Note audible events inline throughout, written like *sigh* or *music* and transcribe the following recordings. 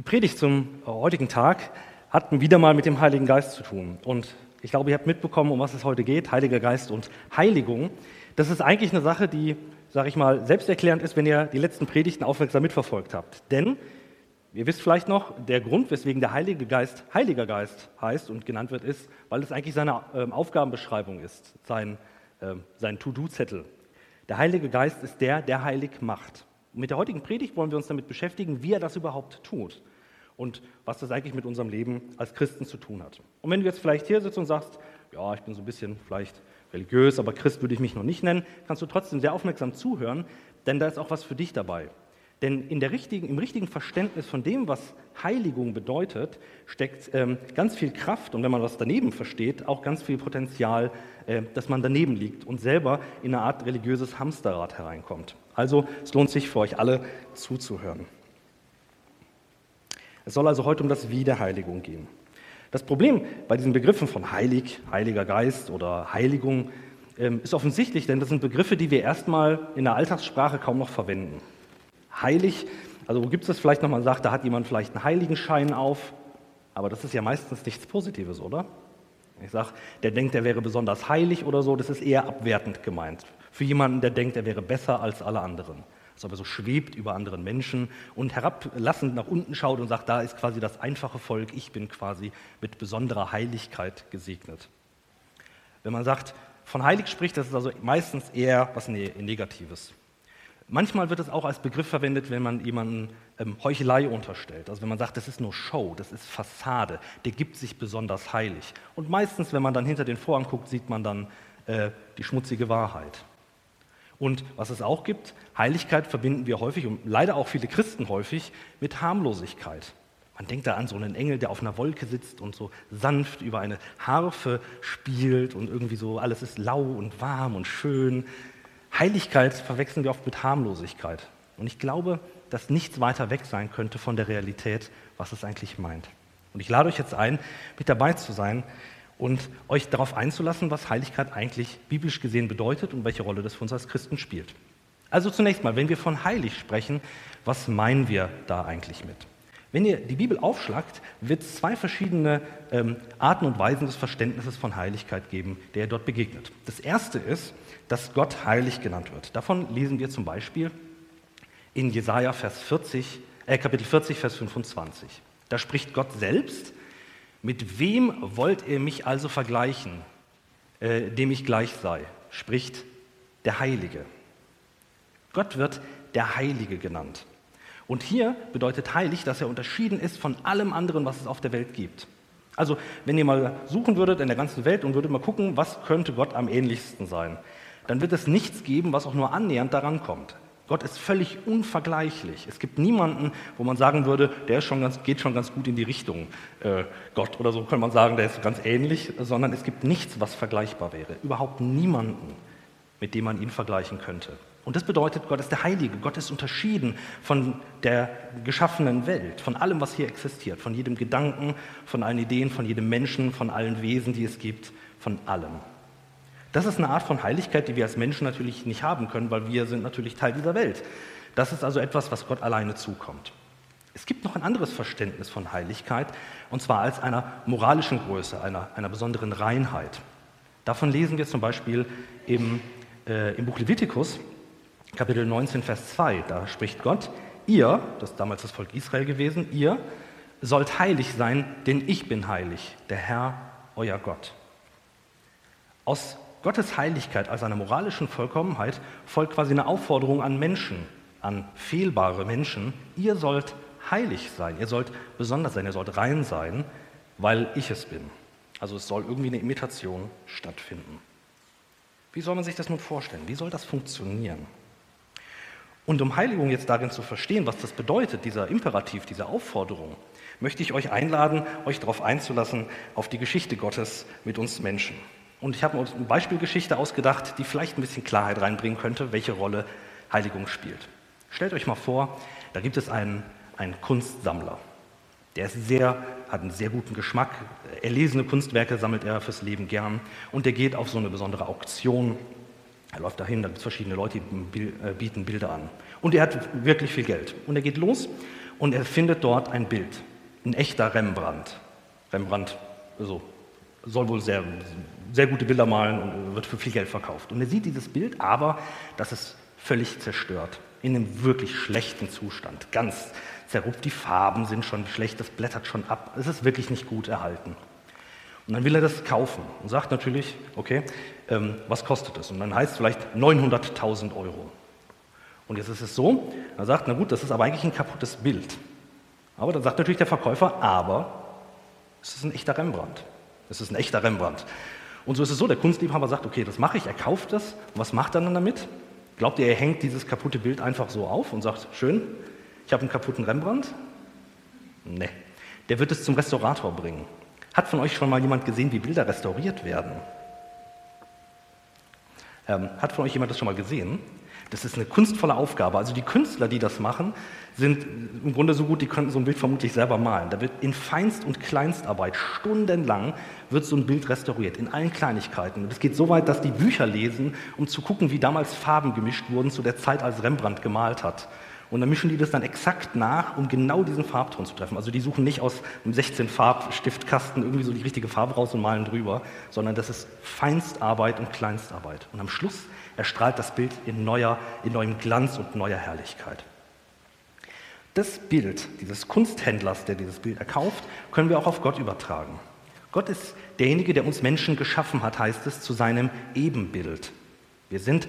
Die Predigt zum heutigen Tag hat wieder mal mit dem Heiligen Geist zu tun. Und ich glaube, ihr habt mitbekommen, um was es heute geht, Heiliger Geist und Heiligung. Das ist eigentlich eine Sache, die, sage ich mal, selbsterklärend ist, wenn ihr die letzten Predigten aufmerksam mitverfolgt habt. Denn, ihr wisst vielleicht noch, der Grund, weswegen der Heilige Geist Heiliger Geist heißt und genannt wird, ist, weil es eigentlich seine äh, Aufgabenbeschreibung ist, sein, äh, sein To-Do-Zettel. Der Heilige Geist ist der, der heilig macht. Mit der heutigen Predigt wollen wir uns damit beschäftigen, wie er das überhaupt tut und was das eigentlich mit unserem Leben als Christen zu tun hat. Und wenn du jetzt vielleicht hier sitzt und sagst, ja, ich bin so ein bisschen vielleicht religiös, aber Christ würde ich mich noch nicht nennen, kannst du trotzdem sehr aufmerksam zuhören, denn da ist auch was für dich dabei. Denn in der richtigen, im richtigen Verständnis von dem, was Heiligung bedeutet, steckt ähm, ganz viel Kraft und wenn man was daneben versteht, auch ganz viel Potenzial, äh, dass man daneben liegt und selber in eine Art religiöses Hamsterrad hereinkommt. Also es lohnt sich für euch alle zuzuhören. Es soll also heute um das Wie der Heiligung gehen. Das Problem bei diesen Begriffen von Heilig, Heiliger Geist oder Heiligung ähm, ist offensichtlich, denn das sind Begriffe, die wir erstmal in der Alltagssprache kaum noch verwenden. Heilig, also wo gibt es das vielleicht nochmal sagt, da hat jemand vielleicht einen Heiligenschein auf, aber das ist ja meistens nichts Positives, oder? Ich sage, der denkt, er wäre besonders heilig oder so, das ist eher abwertend gemeint. Für jemanden, der denkt, er wäre besser als alle anderen als ob er so schwebt über anderen Menschen und herablassend nach unten schaut und sagt, da ist quasi das einfache Volk, ich bin quasi mit besonderer Heiligkeit gesegnet. Wenn man sagt, von heilig spricht, das ist also meistens eher was ne-, Negatives. Manchmal wird es auch als Begriff verwendet, wenn man jemanden ähm, Heuchelei unterstellt. Also wenn man sagt, das ist nur Show, das ist Fassade, der gibt sich besonders heilig. Und meistens, wenn man dann hinter den Vorhang guckt, sieht man dann äh, die schmutzige Wahrheit. Und was es auch gibt, Heiligkeit verbinden wir häufig und leider auch viele Christen häufig mit Harmlosigkeit. Man denkt da an so einen Engel, der auf einer Wolke sitzt und so sanft über eine Harfe spielt und irgendwie so alles ist lau und warm und schön. Heiligkeit verwechseln wir oft mit Harmlosigkeit. Und ich glaube, dass nichts weiter weg sein könnte von der Realität, was es eigentlich meint. Und ich lade euch jetzt ein, mit dabei zu sein und euch darauf einzulassen, was Heiligkeit eigentlich biblisch gesehen bedeutet und welche Rolle das für uns als Christen spielt. Also zunächst mal, wenn wir von heilig sprechen, was meinen wir da eigentlich mit? Wenn ihr die Bibel aufschlagt, wird es zwei verschiedene ähm, Arten und Weisen des Verständnisses von Heiligkeit geben, der ihr dort begegnet. Das erste ist, dass Gott heilig genannt wird. Davon lesen wir zum Beispiel in Jesaja Vers 40, äh, Kapitel 40, Vers 25. Da spricht Gott selbst mit wem wollt ihr mich also vergleichen, äh, dem ich gleich sei? spricht der Heilige. Gott wird der Heilige genannt. Und hier bedeutet heilig, dass er unterschieden ist von allem anderen, was es auf der Welt gibt. Also, wenn ihr mal suchen würdet in der ganzen Welt und würdet mal gucken, was könnte Gott am ähnlichsten sein, dann wird es nichts geben, was auch nur annähernd daran kommt. Gott ist völlig unvergleichlich. Es gibt niemanden, wo man sagen würde, der schon ganz, geht schon ganz gut in die Richtung äh, Gott oder so kann man sagen, der ist ganz ähnlich, sondern es gibt nichts, was vergleichbar wäre. Überhaupt niemanden, mit dem man ihn vergleichen könnte. Und das bedeutet, Gott ist der Heilige. Gott ist unterschieden von der geschaffenen Welt, von allem, was hier existiert, von jedem Gedanken, von allen Ideen, von jedem Menschen, von allen Wesen, die es gibt, von allem. Das ist eine Art von Heiligkeit, die wir als Menschen natürlich nicht haben können, weil wir sind natürlich Teil dieser Welt. Das ist also etwas, was Gott alleine zukommt. Es gibt noch ein anderes Verständnis von Heiligkeit, und zwar als einer moralischen Größe, einer, einer besonderen Reinheit. Davon lesen wir zum Beispiel im, äh, im Buch Levitikus, Kapitel 19, Vers 2. Da spricht Gott, ihr, das ist damals das Volk Israel gewesen, ihr sollt heilig sein, denn ich bin heilig, der Herr, euer Gott. Aus Gottes Heiligkeit als einer moralischen Vollkommenheit folgt quasi eine Aufforderung an Menschen, an fehlbare Menschen. Ihr sollt heilig sein, ihr sollt besonders sein, ihr sollt rein sein, weil ich es bin. Also es soll irgendwie eine Imitation stattfinden. Wie soll man sich das nun vorstellen? Wie soll das funktionieren? Und um Heiligung jetzt darin zu verstehen, was das bedeutet, dieser Imperativ, diese Aufforderung, möchte ich euch einladen, euch darauf einzulassen, auf die Geschichte Gottes mit uns Menschen. Und ich habe mir eine Beispielgeschichte ausgedacht, die vielleicht ein bisschen Klarheit reinbringen könnte, welche Rolle Heiligung spielt. Stellt euch mal vor, da gibt es einen, einen Kunstsammler. Der ist sehr, hat einen sehr guten Geschmack. Erlesene Kunstwerke sammelt er fürs Leben gern. Und der geht auf so eine besondere Auktion. Er läuft dahin, da gibt es verschiedene Leute, die äh, bieten Bilder an. Und er hat wirklich viel Geld. Und er geht los und er findet dort ein Bild. Ein echter Rembrandt. Rembrandt also, soll wohl sehr, sehr gute Bilder malen und wird für viel Geld verkauft. Und er sieht dieses Bild, aber das ist völlig zerstört. In einem wirklich schlechten Zustand. Ganz zerrupft. Die Farben sind schon schlecht, das blättert schon ab. Es ist wirklich nicht gut erhalten. Und dann will er das kaufen und sagt natürlich, okay, ähm, was kostet es? Und dann heißt es vielleicht 900.000 Euro. Und jetzt ist es so, er sagt, na gut, das ist aber eigentlich ein kaputtes Bild. Aber dann sagt natürlich der Verkäufer, aber es ist ein echter Rembrandt. Es ist ein echter Rembrandt. Und so ist es so, der Kunstliebhaber sagt, okay, das mache ich, er kauft das. Was macht er dann damit? Glaubt ihr, er hängt dieses kaputte Bild einfach so auf und sagt, schön, ich habe einen kaputten Rembrandt? Nee. Der wird es zum Restaurator bringen. Hat von euch schon mal jemand gesehen, wie Bilder restauriert werden? Ähm, hat von euch jemand das schon mal gesehen? Das ist eine kunstvolle Aufgabe. Also die Künstler, die das machen, sind im Grunde so gut, die könnten so ein Bild vermutlich selber malen. Da wird in Feinst- und Kleinstarbeit stundenlang wird so ein Bild restauriert, in allen Kleinigkeiten. Und es geht so weit, dass die Bücher lesen, um zu gucken, wie damals Farben gemischt wurden zu der Zeit, als Rembrandt gemalt hat. Und dann mischen die das dann exakt nach, um genau diesen Farbton zu treffen. Also die suchen nicht aus einem 16-Farbstiftkasten irgendwie so die richtige Farbe raus und malen drüber, sondern das ist Feinstarbeit und Kleinstarbeit. Und am Schluss erstrahlt das Bild in, neuer, in neuem Glanz und neuer Herrlichkeit. Das Bild dieses Kunsthändlers, der dieses Bild erkauft, können wir auch auf Gott übertragen. Gott ist derjenige, der uns Menschen geschaffen hat, heißt es, zu seinem Ebenbild. Wir sind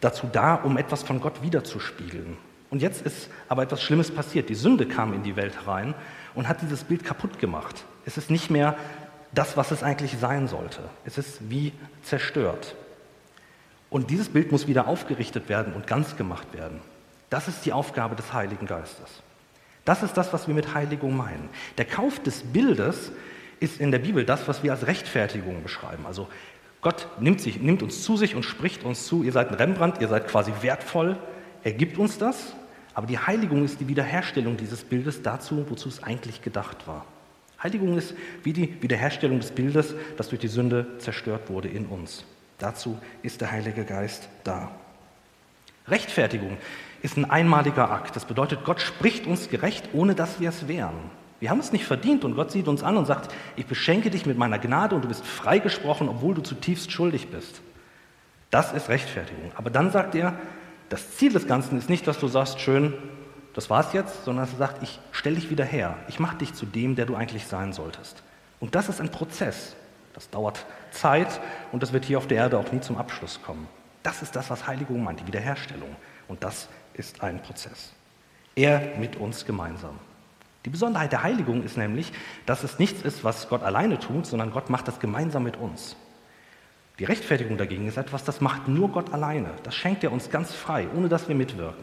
dazu da, um etwas von Gott wiederzuspiegeln. Und jetzt ist aber etwas Schlimmes passiert. Die Sünde kam in die Welt rein und hat dieses Bild kaputt gemacht. Es ist nicht mehr das, was es eigentlich sein sollte. Es ist wie zerstört. Und dieses Bild muss wieder aufgerichtet werden und ganz gemacht werden. Das ist die Aufgabe des Heiligen Geistes. Das ist das, was wir mit Heiligung meinen. Der Kauf des Bildes ist in der Bibel das, was wir als Rechtfertigung beschreiben. Also Gott nimmt, sich, nimmt uns zu sich und spricht uns zu, ihr seid ein Rembrandt, ihr seid quasi wertvoll, er gibt uns das aber die Heiligung ist die Wiederherstellung dieses Bildes dazu, wozu es eigentlich gedacht war. Heiligung ist wie die Wiederherstellung des Bildes, das durch die Sünde zerstört wurde in uns. Dazu ist der Heilige Geist da. Rechtfertigung ist ein einmaliger Akt. Das bedeutet, Gott spricht uns gerecht, ohne dass wir es wären. Wir haben es nicht verdient und Gott sieht uns an und sagt, ich beschenke dich mit meiner Gnade und du bist freigesprochen, obwohl du zutiefst schuldig bist. Das ist Rechtfertigung. Aber dann sagt er, das Ziel des Ganzen ist nicht, dass du sagst, schön, das war's jetzt, sondern dass er sagt, ich stelle dich wieder her. Ich mache dich zu dem, der du eigentlich sein solltest. Und das ist ein Prozess. Das dauert Zeit und das wird hier auf der Erde auch nie zum Abschluss kommen. Das ist das, was Heiligung meint, die Wiederherstellung. Und das ist ein Prozess. Er mit uns gemeinsam. Die Besonderheit der Heiligung ist nämlich, dass es nichts ist, was Gott alleine tut, sondern Gott macht das gemeinsam mit uns. Die Rechtfertigung dagegen ist etwas, das macht nur Gott alleine. Das schenkt er uns ganz frei, ohne dass wir mitwirken.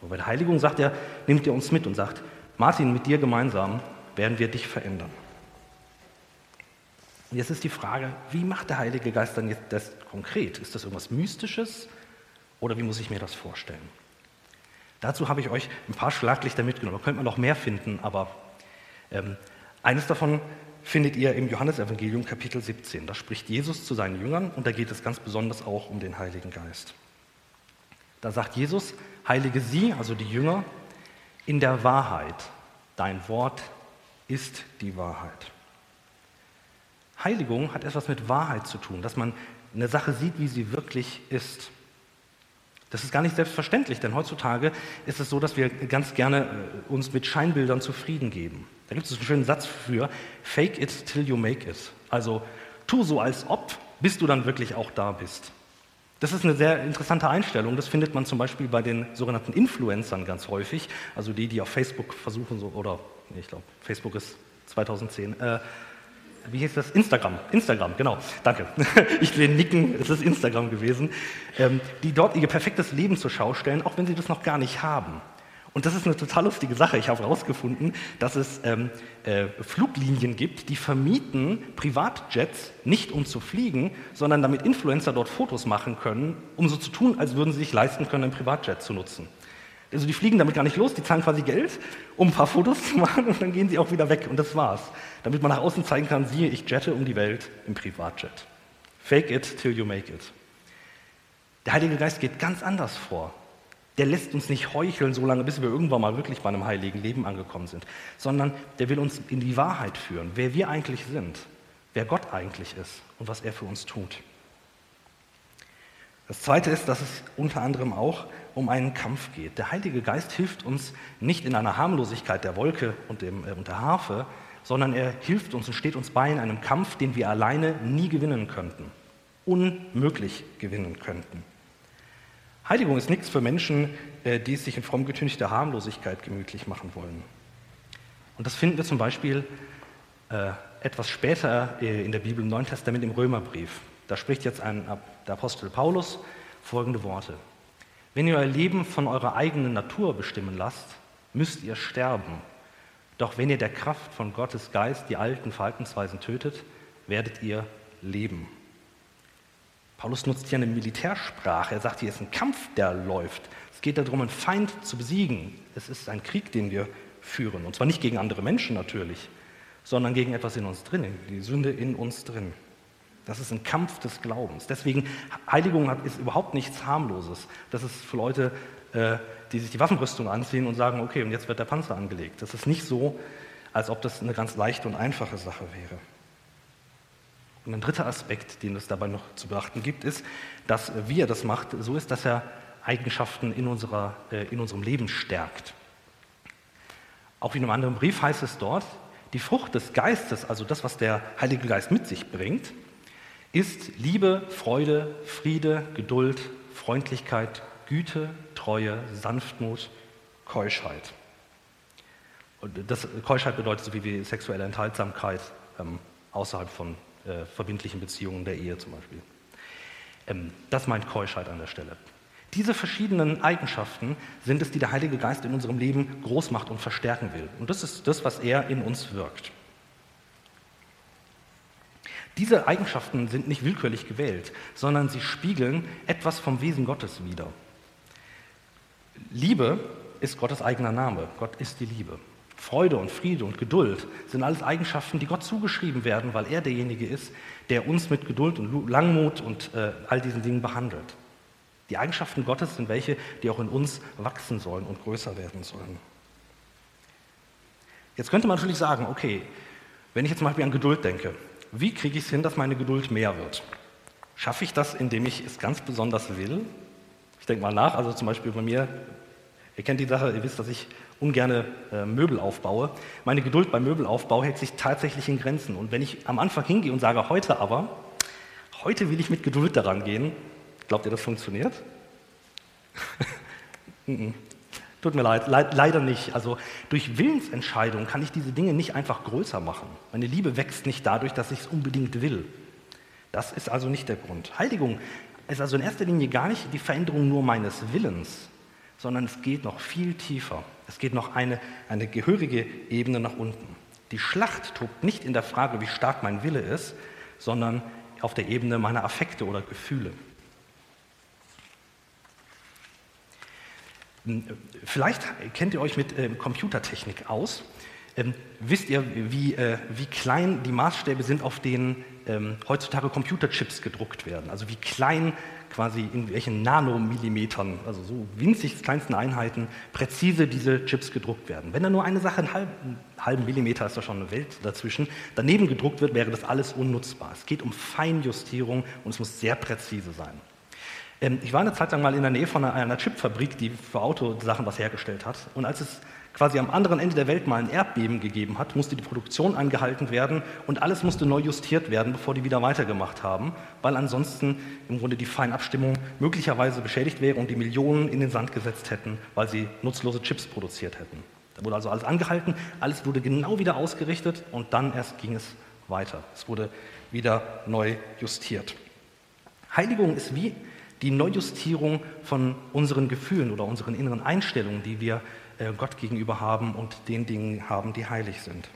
Und bei der Heiligung sagt er, nimmt er uns mit und sagt, Martin, mit dir gemeinsam werden wir dich verändern. Und jetzt ist die Frage, wie macht der Heilige Geist dann jetzt das konkret? Ist das irgendwas Mystisches oder wie muss ich mir das vorstellen? Dazu habe ich euch ein paar Schlaglichter mitgenommen. Da könnte man noch mehr finden, aber ähm, eines davon findet ihr im Johannesevangelium Kapitel 17. Da spricht Jesus zu seinen Jüngern und da geht es ganz besonders auch um den Heiligen Geist. Da sagt Jesus, heilige sie, also die Jünger, in der Wahrheit. Dein Wort ist die Wahrheit. Heiligung hat etwas mit Wahrheit zu tun, dass man eine Sache sieht, wie sie wirklich ist. Das ist gar nicht selbstverständlich, denn heutzutage ist es so, dass wir ganz gerne äh, uns mit Scheinbildern zufrieden geben. Da gibt es einen schönen Satz für, fake it till you make it. Also tu so als ob, bis du dann wirklich auch da bist. Das ist eine sehr interessante Einstellung. Das findet man zum Beispiel bei den sogenannten Influencern ganz häufig. Also die, die auf Facebook versuchen, so, oder ich glaube, Facebook ist 2010. Äh, wie hieß das? Instagram. Instagram, genau. Danke. *laughs* Ich will nicken, es ist Instagram gewesen. Ähm, die dort ihr perfektes Leben zur Schau stellen, auch wenn sie das noch gar nicht haben. Und das ist eine total lustige Sache. Ich habe herausgefunden, dass es ähm, äh, Fluglinien gibt, die vermieten Privatjets nicht um zu fliegen, sondern damit Influencer dort Fotos machen können, um so zu tun, als würden sie sich leisten können, ein Privatjet zu nutzen. Also die fliegen damit gar nicht los, die zahlen quasi Geld, um ein paar Fotos zu machen und dann gehen sie auch wieder weg und das war's. Damit man nach außen zeigen kann, siehe, ich jette um die Welt im Privatjet. Fake it till you make it. Der Heilige Geist geht ganz anders vor. Der lässt uns nicht heucheln, so lange, bis wir irgendwann mal wirklich bei einem heiligen Leben angekommen sind, sondern der will uns in die Wahrheit führen, wer wir eigentlich sind, wer Gott eigentlich ist und was er für uns tut. Das Zweite ist, dass es unter anderem auch um einen Kampf geht. Der Heilige Geist hilft uns nicht in einer Harmlosigkeit der Wolke und, dem, äh, und der Harfe, sondern er hilft uns und steht uns bei in einem Kampf, den wir alleine nie gewinnen könnten, unmöglich gewinnen könnten. Heiligung ist nichts für Menschen, äh, die es sich in fromm getünchter Harmlosigkeit gemütlich machen wollen. Und das finden wir zum Beispiel äh, etwas später äh, in der Bibel im Neuen Testament im Römerbrief. Da spricht jetzt ein, der Apostel Paulus folgende Worte. Wenn ihr euer Leben von eurer eigenen Natur bestimmen lasst, müsst ihr sterben. Doch wenn ihr der Kraft von Gottes Geist die alten Verhaltensweisen tötet, werdet ihr leben. Paulus nutzt hier eine Militärsprache. Er sagt, hier ist ein Kampf, der läuft. Es geht darum, einen Feind zu besiegen. Es ist ein Krieg, den wir führen. Und zwar nicht gegen andere Menschen natürlich, sondern gegen etwas in uns drin, die Sünde in uns drin. Das ist ein Kampf des Glaubens. Deswegen, Heiligung ist überhaupt nichts harmloses. Das ist für Leute, äh, die sich die Waffenrüstung anziehen und sagen, okay, und jetzt wird der Panzer angelegt. Das ist nicht so, als ob das eine ganz leichte und einfache Sache wäre. Und ein dritter Aspekt, den es dabei noch zu beachten gibt, ist, dass wie er das macht, so ist, dass er Eigenschaften in, unserer, äh, in unserem Leben stärkt. Auch in einem anderen Brief heißt es dort, die Frucht des Geistes, also das, was der Heilige Geist mit sich bringt, ist Liebe, Freude, Friede, Geduld, Freundlichkeit, Güte, Treue, Sanftmut, Keuschheit. Und das Keuschheit bedeutet so wie, sexuelle Enthaltsamkeit ähm, außerhalb von äh, verbindlichen Beziehungen der Ehe zum Beispiel. Ähm, das meint Keuschheit an der Stelle. Diese verschiedenen Eigenschaften sind es, die der Heilige Geist in unserem Leben groß macht und verstärken will. Und das ist das, was er in uns wirkt. Diese Eigenschaften sind nicht willkürlich gewählt, sondern sie spiegeln etwas vom Wesen Gottes wider. Liebe ist Gottes eigener Name. Gott ist die Liebe. Freude und Friede und Geduld sind alles Eigenschaften, die Gott zugeschrieben werden, weil er derjenige ist, der uns mit Geduld und Langmut und äh, all diesen Dingen behandelt. Die Eigenschaften Gottes sind welche, die auch in uns wachsen sollen und größer werden sollen. Jetzt könnte man natürlich sagen, okay, wenn ich jetzt zum Beispiel an Geduld denke, wie kriege ich es hin, dass meine Geduld mehr wird? Schaffe ich das, indem ich es ganz besonders will? Ich denke mal nach, also zum Beispiel bei mir, ihr kennt die Sache, ihr wisst, dass ich ungern äh, Möbel aufbaue. Meine Geduld beim Möbelaufbau hält sich tatsächlich in Grenzen. Und wenn ich am Anfang hingehe und sage, heute aber, heute will ich mit Geduld daran gehen, glaubt ihr, das funktioniert? *laughs* Tut mir leid, leid, leider nicht. Also durch Willensentscheidung kann ich diese Dinge nicht einfach größer machen. Meine Liebe wächst nicht dadurch, dass ich es unbedingt will. Das ist also nicht der Grund. Heiligung ist also in erster Linie gar nicht die Veränderung nur meines Willens, sondern es geht noch viel tiefer. Es geht noch eine, eine gehörige Ebene nach unten. Die Schlacht tobt nicht in der Frage, wie stark mein Wille ist, sondern auf der Ebene meiner Affekte oder Gefühle. Vielleicht kennt ihr euch mit äh, Computertechnik aus. Ähm, wisst ihr, wie, äh, wie klein die Maßstäbe sind, auf denen ähm, heutzutage Computerchips gedruckt werden? Also wie klein quasi in welchen Nanomillimetern, also so winzig kleinsten Einheiten, präzise diese Chips gedruckt werden. Wenn da nur eine Sache, einen halben, halben Millimeter ist da schon eine Welt dazwischen, daneben gedruckt wird, wäre das alles unnutzbar. Es geht um Feinjustierung und es muss sehr präzise sein. Ähm, ich war eine Zeit lang mal in der Nähe von einer, einer Chipfabrik, die für Autosachen was hergestellt hat. Und als es quasi am anderen Ende der Welt mal ein Erdbeben gegeben hat, musste die Produktion angehalten werden und alles musste neu justiert werden, bevor die wieder weitergemacht haben, weil ansonsten im Grunde die Feinabstimmung möglicherweise beschädigt wäre und die Millionen in den Sand gesetzt hätten, weil sie nutzlose Chips produziert hätten. Da wurde also alles angehalten, alles wurde genau wieder ausgerichtet und dann erst ging es weiter. Es wurde wieder neu justiert. Heiligung ist wie die Neujustierung von unseren Gefühlen oder unseren inneren Einstellungen, die wir äh, Gott gegenüber haben und den Dingen haben, die heilig sind.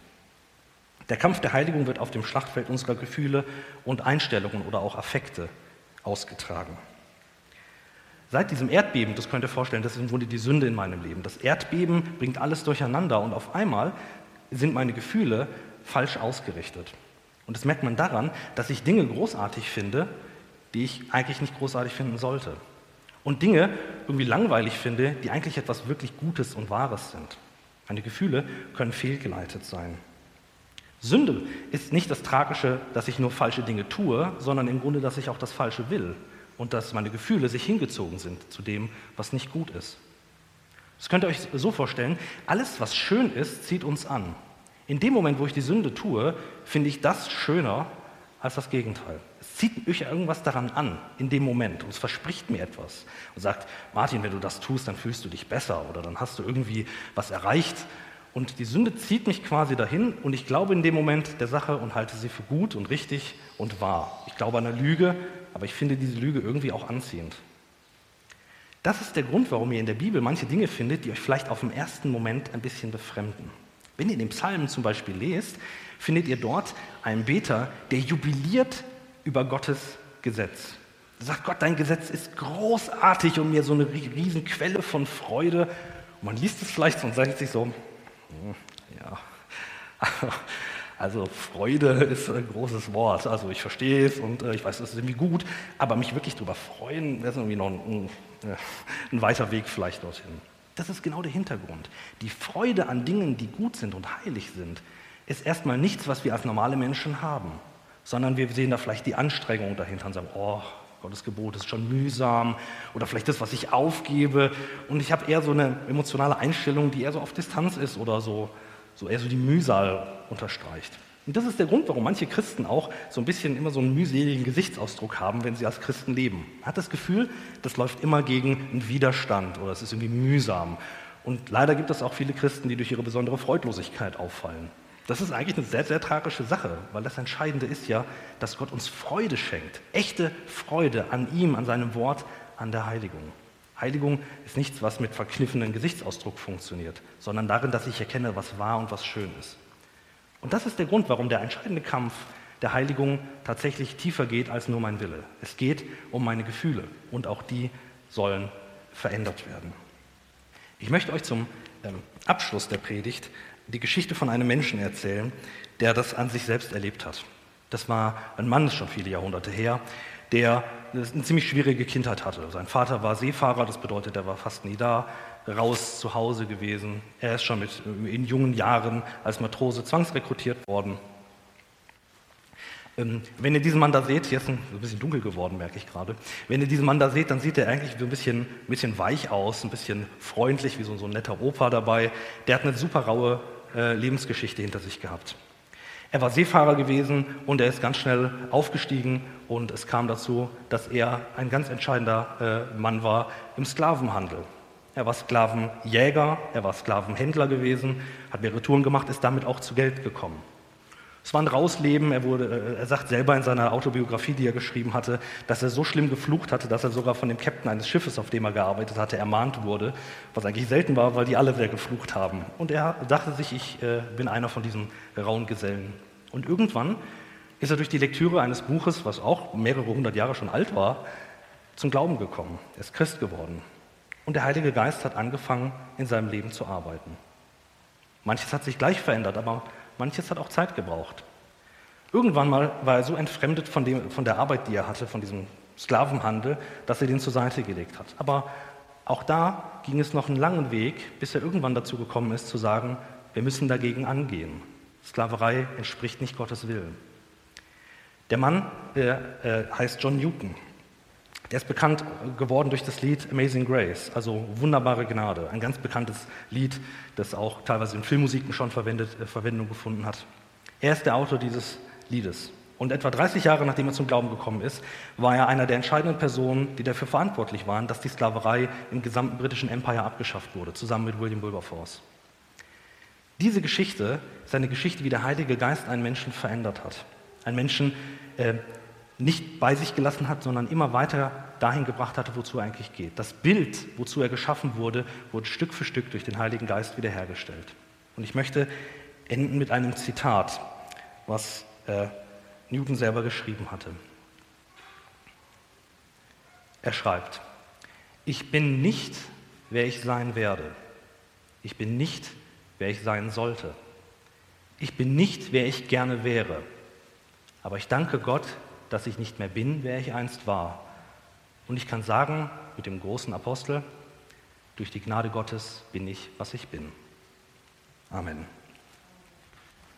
Der Kampf der Heiligung wird auf dem Schlachtfeld unserer Gefühle und Einstellungen oder auch Affekte ausgetragen. Seit diesem Erdbeben, das könnt ihr vorstellen, das ist im Grunde die Sünde in meinem Leben. Das Erdbeben bringt alles durcheinander und auf einmal sind meine Gefühle falsch ausgerichtet. Und das merkt man daran, dass ich Dinge großartig finde, die ich eigentlich nicht großartig finden sollte. und Dinge irgendwie langweilig finde, die eigentlich etwas wirklich Gutes und Wahres sind. Meine Gefühle können fehlgeleitet sein. Sünde ist nicht das Tragische, dass ich nur falsche Dinge tue, sondern im Grunde, dass ich auch das Falsche will und dass meine Gefühle sich hingezogen sind zu dem, was nicht gut ist. Das könnt ihr euch so vorstellen, alles, was schön ist, zieht uns an. In dem Moment, wo ich die Sünde tue, finde ich das schöner als das Gegenteil. Zieht mich irgendwas daran an, in dem Moment, und es verspricht mir etwas und sagt, Martin, wenn du das tust, dann fühlst du dich besser oder dann hast du irgendwie was erreicht, und die Sünde zieht mich quasi dahin und ich glaube in dem Moment der Sache und halte sie für gut und richtig und wahr. Ich glaube an eine Lüge, aber ich finde diese Lüge irgendwie auch anziehend. Das ist der Grund, warum ihr in der Bibel manche Dinge findet, die euch vielleicht auf den ersten Moment ein bisschen befremden. Wenn ihr den Psalmen zum Beispiel lest, findet ihr dort einen Beter, der jubiliert über Gottes Gesetz. Er sagt, Gott, dein Gesetz ist großartig und mir so eine riesen Quelle von Freude. Und man liest es vielleicht und sagt sich so, ja, *laughs* also Freude ist ein großes Wort. Also ich verstehe es und äh, ich weiß, es ist irgendwie gut, aber mich wirklich darüber freuen, das ist irgendwie noch ein, ein weiter Weg vielleicht dorthin. Das ist genau der Hintergrund. Die Freude an Dingen, die gut sind und heilig sind, ist erstmal nichts, was wir als normale Menschen haben, sondern wir sehen da vielleicht die Anstrengung dahinter und sagen, oh, Gottes Gebot ist schon mühsam oder vielleicht das, was ich aufgebe. Und ich habe eher so eine emotionale Einstellung, die eher so auf Distanz ist oder so, so eher so die Mühsal unterstreicht. Und das ist der Grund, warum manche Christen auch so ein bisschen immer so einen mühseligen Gesichtsausdruck haben, wenn sie als Christen leben. Man hat das Gefühl, das läuft immer gegen einen Widerstand oder es ist irgendwie mühsam. Und leider gibt es auch viele Christen, die durch ihre besondere Freudlosigkeit auffallen. Das ist eigentlich eine sehr, sehr tragische Sache, weil das Entscheidende ist ja, dass Gott uns Freude schenkt. Echte Freude an ihm, an seinem Wort, an der Heiligung. Heiligung ist nichts, was mit verkniffenem Gesichtsausdruck funktioniert, sondern darin, dass ich erkenne, was wahr und was schön ist. Und das ist der Grund, warum der entscheidende Kampf der Heiligung tatsächlich tiefer geht als nur mein Wille. Es geht um meine Gefühle und auch die sollen verändert werden. Ich möchte euch zum ähm, Abschluss der Predigt die Geschichte von einem Menschen erzählen, der das an sich selbst erlebt hat. Das war ein Mann, das ist schon viele Jahrhunderte her, der eine ziemlich schwierige Kindheit hatte. Sein Vater war Seefahrer, das bedeutet, er war fast nie da, raus zu Hause gewesen. Er ist schon mit, in jungen Jahren als Matrose zwangsrekrutiert worden. Ähm, wenn ihr diesen Mann da seht, hier ist ein bisschen dunkel geworden, merke ich gerade. Wenn ihr diesen Mann da seht, dann sieht er eigentlich so ein bisschen, ein bisschen weich aus, ein bisschen freundlich, wie so, so ein netter Opa dabei. Der hat eine super raue äh, Lebensgeschichte hinter sich gehabt. Er war Seefahrer gewesen und er ist ganz schnell aufgestiegen und es kam dazu, dass er ein ganz entscheidender äh, Mann war im Sklavenhandel. Er war Sklavenjäger, er war Sklavenhändler gewesen, hat mehrere Touren gemacht, ist damit auch zu Geld gekommen. Es war ein Rausleben. Er, wurde, äh, er sagt selber in seiner Autobiografie, die er geschrieben hatte, dass er so schlimm geflucht hatte, dass er sogar von dem Captain eines Schiffes, auf dem er gearbeitet hatte, ermahnt wurde, was eigentlich selten war, weil die alle wieder geflucht haben. Und er dachte sich, ich äh, bin einer von diesen rauen Gesellen. Und irgendwann ist er durch die Lektüre eines Buches, was auch mehrere hundert Jahre schon alt war, zum Glauben gekommen. Er ist Christ geworden. Und der Heilige Geist hat angefangen, in seinem Leben zu arbeiten. Manches hat sich gleich verändert, aber Manches hat auch Zeit gebraucht. Irgendwann mal war er so entfremdet von, dem, von der Arbeit, die er hatte, von diesem Sklavenhandel, dass er den zur Seite gelegt hat. Aber auch da ging es noch einen langen Weg, bis er irgendwann dazu gekommen ist, zu sagen, wir müssen dagegen angehen. Sklaverei entspricht nicht Gottes Willen. Der Mann äh, äh, heißt John Newton. Der ist bekannt geworden durch das Lied Amazing Grace, also wunderbare Gnade, ein ganz bekanntes Lied, das auch teilweise in Filmmusiken schon verwendet, äh, Verwendung gefunden hat. Er ist der Autor dieses Liedes. Und etwa 30 Jahre nachdem er zum Glauben gekommen ist, war er einer der entscheidenden Personen, die dafür verantwortlich waren, dass die Sklaverei im gesamten britischen Empire abgeschafft wurde, zusammen mit William Wilberforce. Diese Geschichte ist eine Geschichte, wie der Heilige Geist einen Menschen verändert hat. Einen Menschen, äh, nicht bei sich gelassen hat, sondern immer weiter dahin gebracht hatte, wozu er eigentlich geht. Das Bild, wozu er geschaffen wurde, wurde Stück für Stück durch den Heiligen Geist wiederhergestellt. Und ich möchte enden mit einem Zitat, was äh, Newton selber geschrieben hatte. Er schreibt, ich bin nicht, wer ich sein werde. Ich bin nicht, wer ich sein sollte. Ich bin nicht, wer ich gerne wäre. Aber ich danke Gott, dass ich nicht mehr bin, wer ich einst war. Und ich kann sagen, mit dem großen Apostel, durch die Gnade Gottes bin ich, was ich bin. Amen.